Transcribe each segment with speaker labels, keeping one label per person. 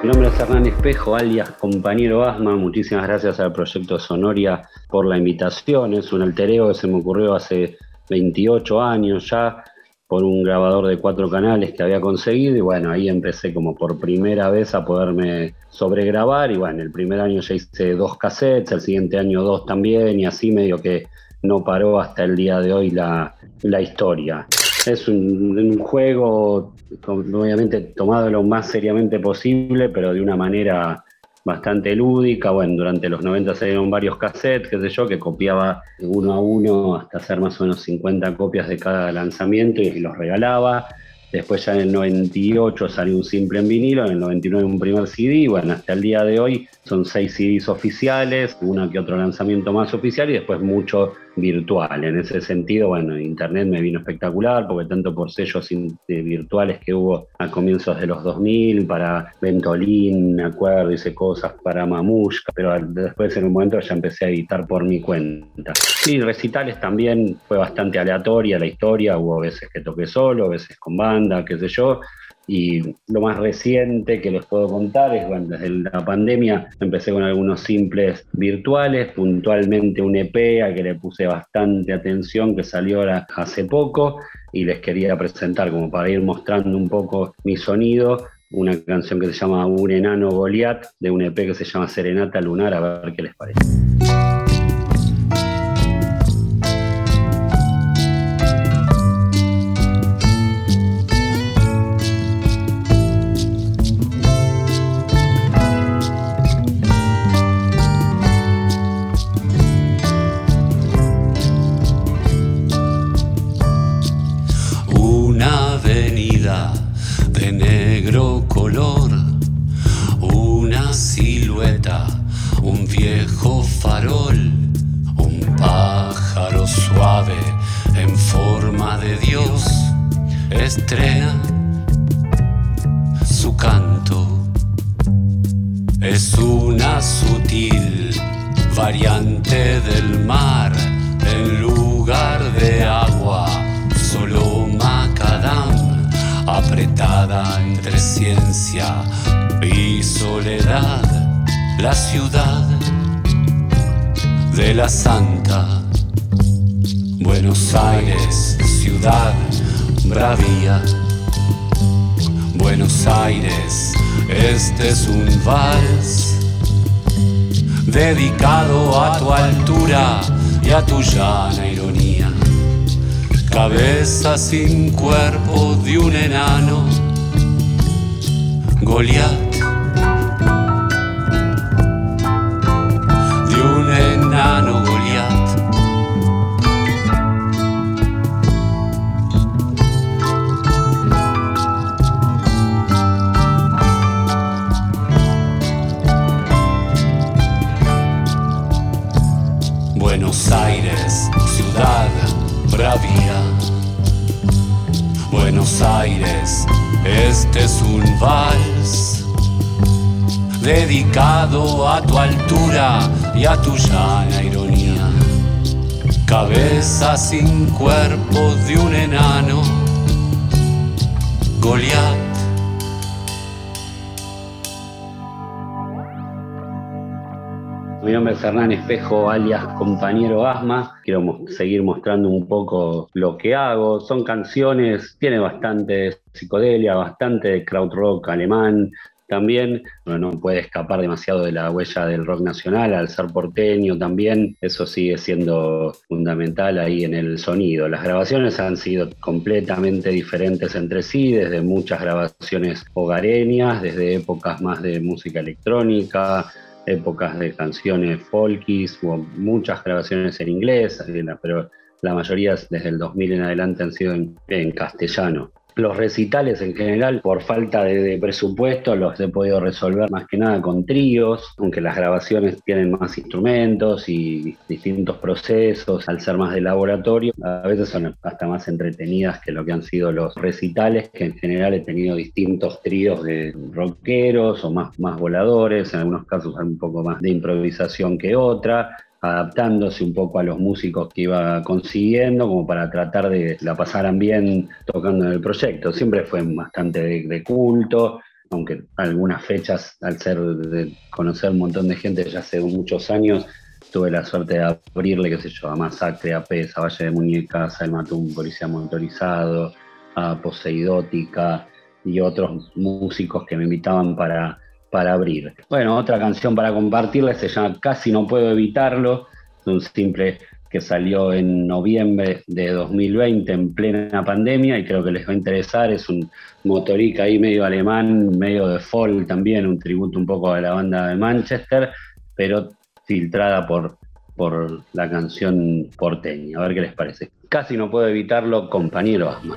Speaker 1: Mi nombre es Hernán Espejo, alias compañero Asma. Muchísimas gracias al proyecto Sonoria por la invitación. Es un altereo que se me ocurrió hace 28 años ya por un grabador de cuatro canales que había conseguido y bueno, ahí empecé como por primera vez a poderme sobregrabar y bueno, el primer año ya hice dos cassettes, el siguiente año dos también y así medio que no paró hasta el día de hoy la, historia. Es un, juego obviamente tomado lo más seriamente posible, pero de una manera bastante lúdica. Bueno, durante los 90 salieron varios cassettes, qué sé yo, que copiaba uno a uno hasta hacer más o menos 50 copias de cada lanzamiento y los regalaba. Después ya en el 98 salió un simple en vinilo, en el 99 un primer CD, bueno, hasta el día de hoy son seis CDs oficiales, una que otro lanzamiento más oficial y después mucho virtual. En ese sentido, bueno, Internet me vino espectacular porque tanto por sellos virtuales que hubo a comienzos de los 2000 para Ventolin, me acuerdo, hice cosas para Mamushka, pero después en un momento ya empecé a editar por mi cuenta. Sí, recitales también fue bastante aleatoria la historia, hubo veces que toqué solo, veces con banda, qué sé yo. Y lo más reciente que les puedo contar es, bueno, desde la pandemia empecé con algunos simples virtuales, puntualmente un EP a que le puse bastante atención, que salió ahora hace poco, y les quería presentar como para ir mostrando un poco mi sonido, una canción que se llama Un enano Goliat, de un EP que se llama Serenata Lunar, a ver qué les parece.
Speaker 2: Es una sutil variante del mar en lugar de agua, solo macadam apretada entre ciencia y soledad, la ciudad de la Santa. Buenos Aires, ciudad bravía. Buenos Aires, este es un vals dedicado a tu altura y a tu llana ironía. Cabeza sin cuerpo de un enano, Goliat es un vals dedicado a tu altura y a tu llana ironía. Cabeza sin cuerpo de un
Speaker 1: Mi nombre es Hernán Espejo, alias compañero Asma. Quiero seguir mostrando un poco lo que hago. Son canciones, tiene bastante psicodelia, bastante krautrock alemán. También no puede escapar demasiado de la huella del rock nacional, al ser porteño también, eso sigue siendo fundamental ahí en el sonido. Las grabaciones han sido completamente diferentes entre sí, desde muchas grabaciones hogareñas, desde épocas más de música electrónica, épocas de canciones folkies, hubo muchas grabaciones en inglés, pero la mayoría desde el 2000 en adelante han sido en castellano. Los recitales en general, por falta de, presupuesto, los he podido resolver más que nada con tríos, aunque las grabaciones tienen más instrumentos y distintos procesos, al ser más de laboratorio, a veces son hasta más entretenidas que lo que han sido los recitales, que en general he tenido distintos tríos de rockeros o más, más voladores, en algunos casos un poco más de improvisación que otra, adaptándose un poco a los músicos que iba consiguiendo, como para tratar de la pasaran bien tocando en el proyecto. Siempre fue bastante de, culto, aunque algunas fechas, al ser de conocer un montón de gente ya hace muchos años, tuve la suerte de abrirle, qué sé yo, a Masacre, a Pesa, a Valle de Muñecas, El Matum, Policía Motorizado, a Poseidótica y otros músicos que me invitaban para, para abrir. Bueno, otra canción para compartirles se llama Casi no puedo evitarlo, es un simple que salió en noviembre de 2020 en plena pandemia y creo que les va a interesar. Es un motorica ahí medio alemán, medio de folk también, un tributo un poco a la banda de Manchester, pero filtrada por, por la canción porteña. A ver qué les parece. Casi no puedo evitarlo, compañero Asma.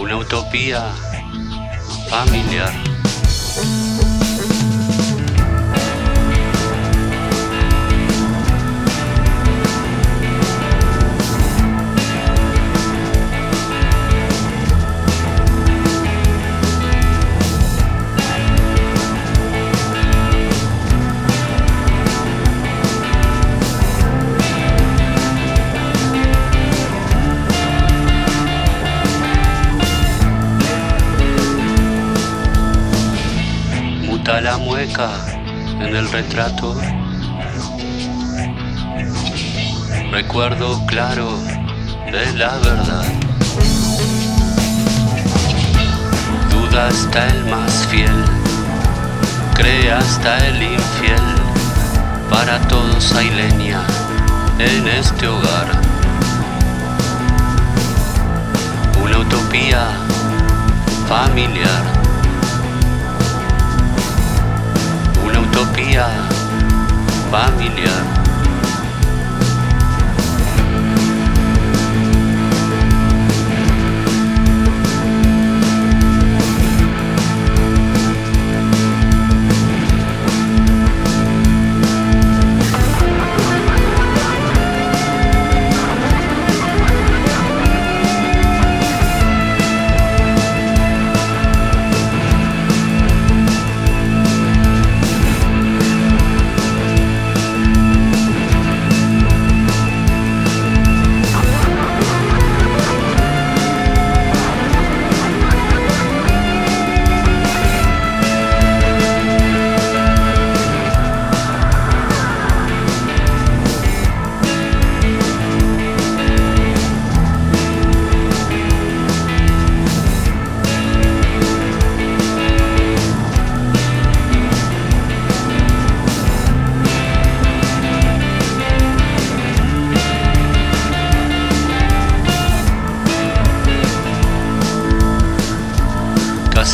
Speaker 2: Una utopía familiar. En el retrato. Recuerdo claro de la verdad. Duda hasta el más fiel, cree hasta el infiel. Para todos hay leña en este hogar. Una utopía familiar. utopia familia.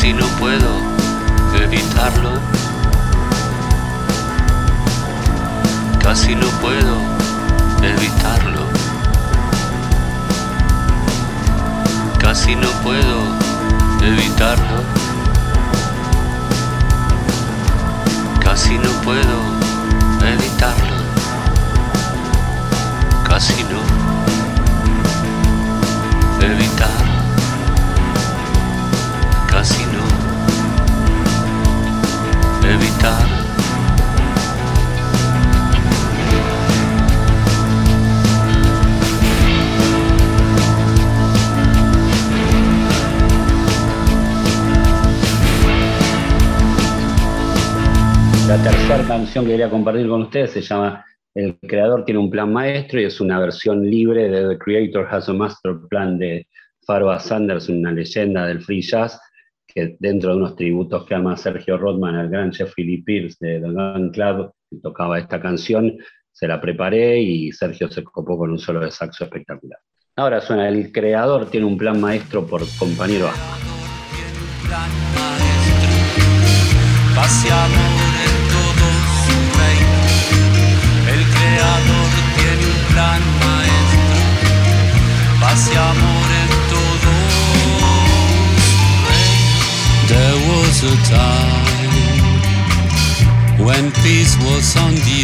Speaker 1: si
Speaker 2: no puedo evitarlo. Casi no puedo evitarlo. Casi no puedo evitarlo. Casi no puedo evitarlo.
Speaker 1: Canción que quería compartir con ustedes se llama El creador tiene un plan maestro y es una versión libre de The Creator Has a Master Plan de Farwa Sanders, una leyenda del free jazz, que dentro de unos tributos que ama Sergio Rodman al gran Jeffrey Lee Pierce de The Gun Club, que tocaba esta canción, se la preparé y Sergio se copó con un solo de saxo espectacular. Ahora suena, el creador tiene un plan maestro por compañero Asma.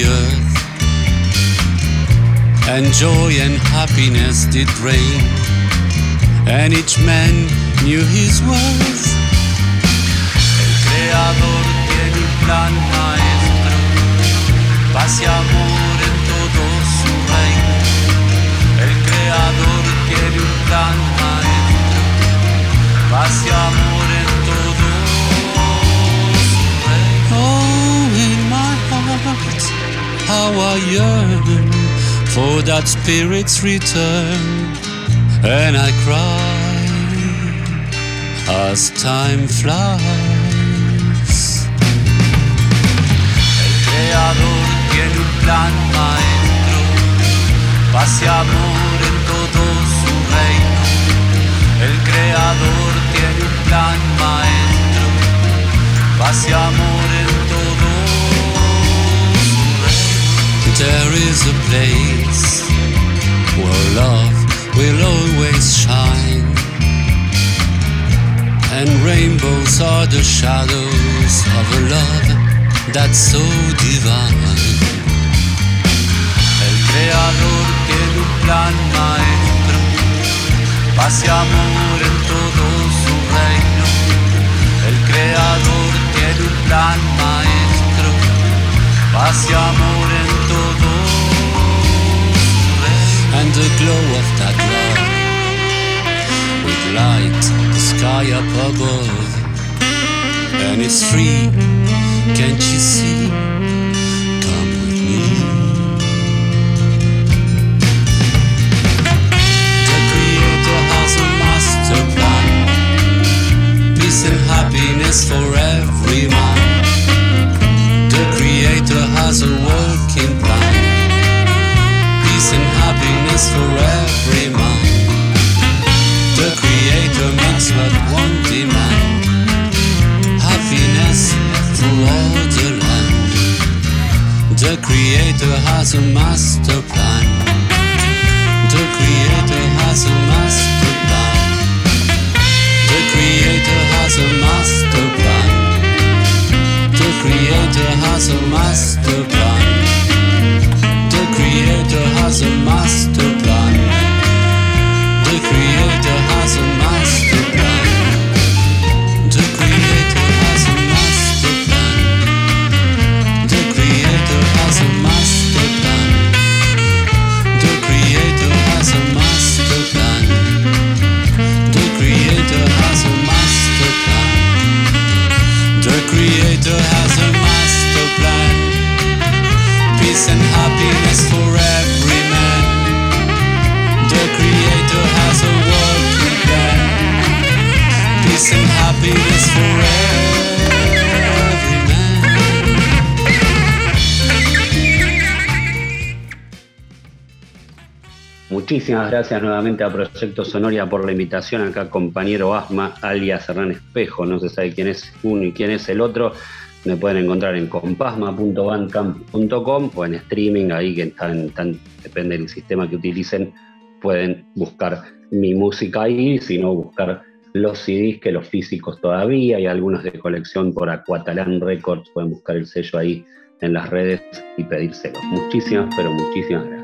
Speaker 2: Earth. and joy and happiness did reign, and each man knew his worth. How I yearn for that spirit's return, and I cry as time flies. El creador tiene un plan maestro, paz y amor en todo su reino. El creador tiene un plan maestro, paz y amor there is a place where love will always shine, and rainbows are the shadows of a love that's so divine. El creador tiene un plan maestro, paz y amor en todo su reino. El creador tiene un plan maestro, paz y amor the glow of that love would light the sky up above. And it's free, can't you see? Come with me. The Creator has a master plan, peace and happiness for every man. The Creator has a working plan happiness for every man. The Creator makes what one demand happiness for all the land. The Creator has a master plan. The Creator has a master plan. The Creator has a master plan. The Creator has a master plan. the Creator has a master
Speaker 1: Muchísimas gracias nuevamente a Proyecto Sonoria por la invitación. Acá compañero Asma, alias Hernán Espejo, no se sabe quién es uno y quién es el otro. Me pueden encontrar en compasma.bandcamp.com o en streaming, ahí que están, depende del sistema que utilicen, pueden buscar mi música ahí, si no buscar los CDs que los físicos todavía, y algunos de colección por Aquatalan Records, pueden buscar el sello ahí en las redes y pedírselo. Muchísimas, pero muchísimas gracias.